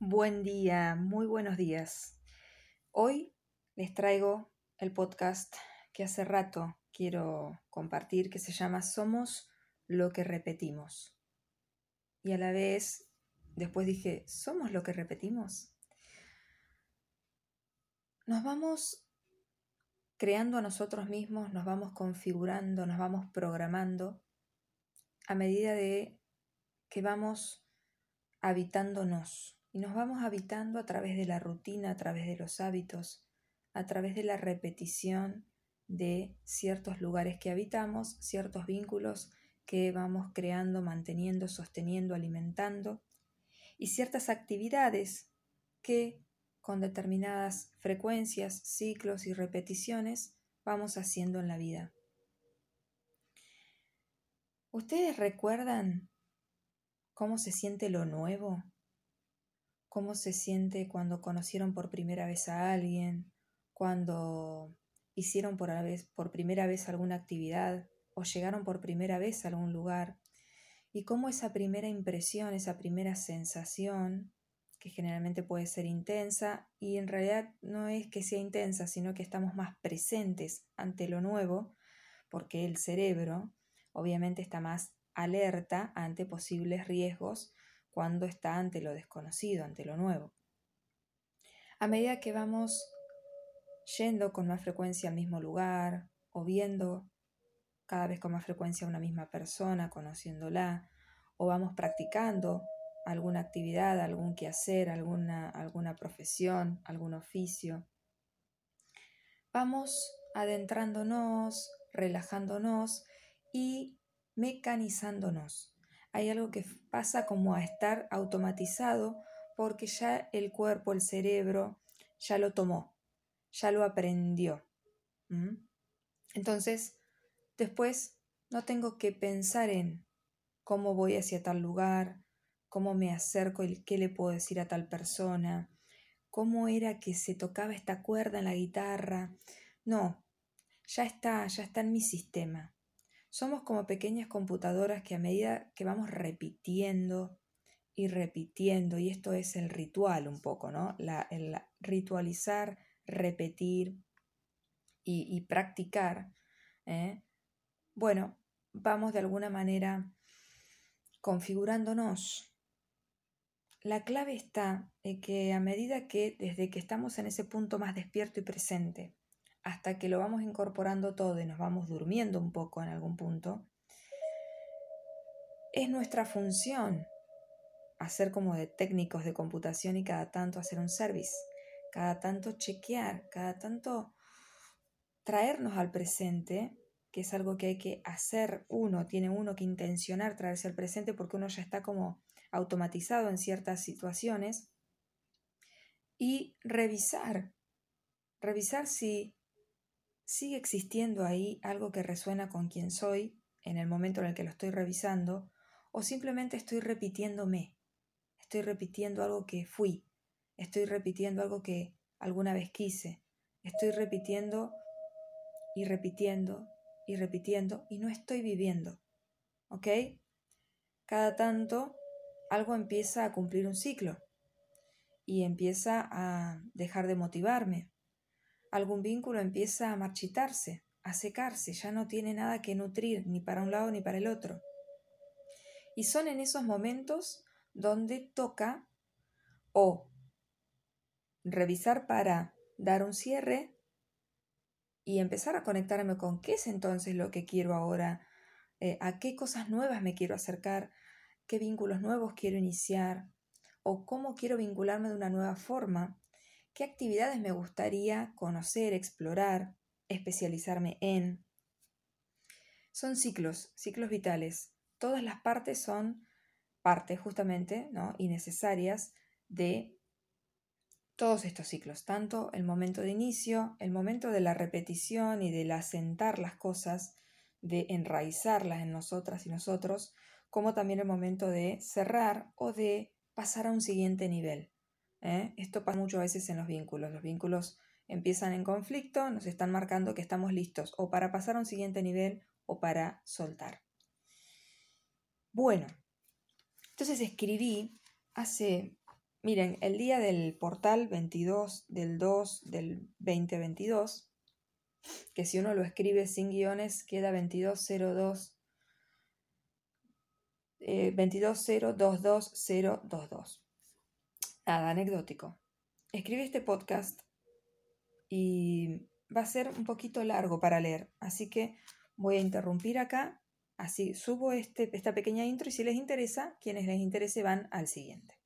Buen día, muy buenos días. Hoy les traigo el podcast que hace rato quiero compartir que se llama Somos lo que repetimos. Y a la vez, después dije, ¿somos lo que repetimos? Nos vamos creando a nosotros mismos, nos vamos configurando, nos vamos programando a medida de que vamos habitándonos y nos vamos habitando a través de la rutina, a través de los hábitos, a través de la repetición de ciertos lugares que habitamos, ciertos vínculos que vamos creando, manteniendo, sosteniendo, alimentando, y ciertas actividades que con determinadas frecuencias, ciclos y repeticiones vamos haciendo en la vida. ¿Ustedes recuerdan cómo se siente lo nuevo? Cómo se siente cuando conocieron por primera vez a alguien, cuando hicieron por, por primera vez alguna actividad o llegaron por primera vez a algún lugar, y cómo esa primera impresión, esa primera sensación, que generalmente puede ser intensa, y en realidad no es que sea intensa, sino que estamos más presentes ante lo nuevo, porque el cerebro obviamente está más alerta ante posibles riesgos cuando está ante lo desconocido, ante lo nuevo. A medida que vamos yendo con más frecuencia al mismo lugar o viendo cada vez con más frecuencia a una misma persona, conociéndola, o vamos practicando alguna actividad, algún quehacer, alguna, alguna profesión, algún oficio, vamos adentrándonos, relajándonos y mecanizándonos hay algo que pasa como a estar automatizado porque ya el cuerpo, el cerebro, ya lo tomó, ya lo aprendió. Entonces, después no tengo que pensar en cómo voy hacia tal lugar, cómo me acerco y qué le puedo decir a tal persona, cómo era que se tocaba esta cuerda en la guitarra. No, ya está, ya está en mi sistema. Somos como pequeñas computadoras que a medida que vamos repitiendo y repitiendo, y esto es el ritual un poco, ¿no? La, el ritualizar, repetir y, practicar, ¿eh? bueno, vamos de alguna manera configurándonos. La clave está en que a medida que desde que estamos en ese punto más despierto y presente, hasta que lo vamos incorporando todo y nos vamos durmiendo un poco en algún punto, es nuestra función hacer como de técnicos de computación y cada tanto hacer un service, cada tanto chequear, cada tanto traernos al presente, que es algo que hay que hacer uno, tiene uno que intencionar traerse al presente porque uno ya está como automatizado en ciertas situaciones, y revisar, revisar si sigue existiendo ahí algo que resuena con quien soy en el momento en el que lo estoy revisando, o simplemente estoy repitiéndome, estoy repitiendo algo que fui, estoy repitiendo algo que alguna vez quise, estoy repitiendo y repitiendo y repitiendo y no estoy viviendo. ¿Ok? Cada tanto algo empieza a cumplir un ciclo y empieza a dejar de motivarme algún vínculo empieza a marchitarse, a secarse, ya no tiene nada que nutrir ni para un lado ni para el otro. Y son en esos momentos donde toca o revisar para dar un cierre y empezar a conectarme con qué es entonces lo que quiero ahora, eh, a qué cosas nuevas me quiero acercar, qué vínculos nuevos quiero iniciar o cómo quiero vincularme de una nueva forma qué actividades me gustaría conocer, explorar, especializarme en. Son ciclos, ciclos vitales. Todas las partes son partes justamente ¿no? y necesarias de todos estos ciclos, tanto el momento de inicio, el momento de la repetición y del asentar las cosas, de enraizarlas en nosotras y nosotros, como también el momento de cerrar o de pasar a un siguiente nivel. ¿Eh? Esto pasa mucho a veces en los vínculos. Los vínculos empiezan en conflicto, nos están marcando que estamos listos o para pasar a un siguiente nivel o para soltar. Bueno, entonces escribí hace Miren, el día del portal 22 del 2 del 2022, que si uno lo escribe sin guiones queda 2202 eh, 22022 Nada, anecdótico. Escribí este podcast y va a ser un poquito largo para leer, así que voy a interrumpir acá, así subo este, esta pequeña intro y si les interesa, quienes les interese van al siguiente.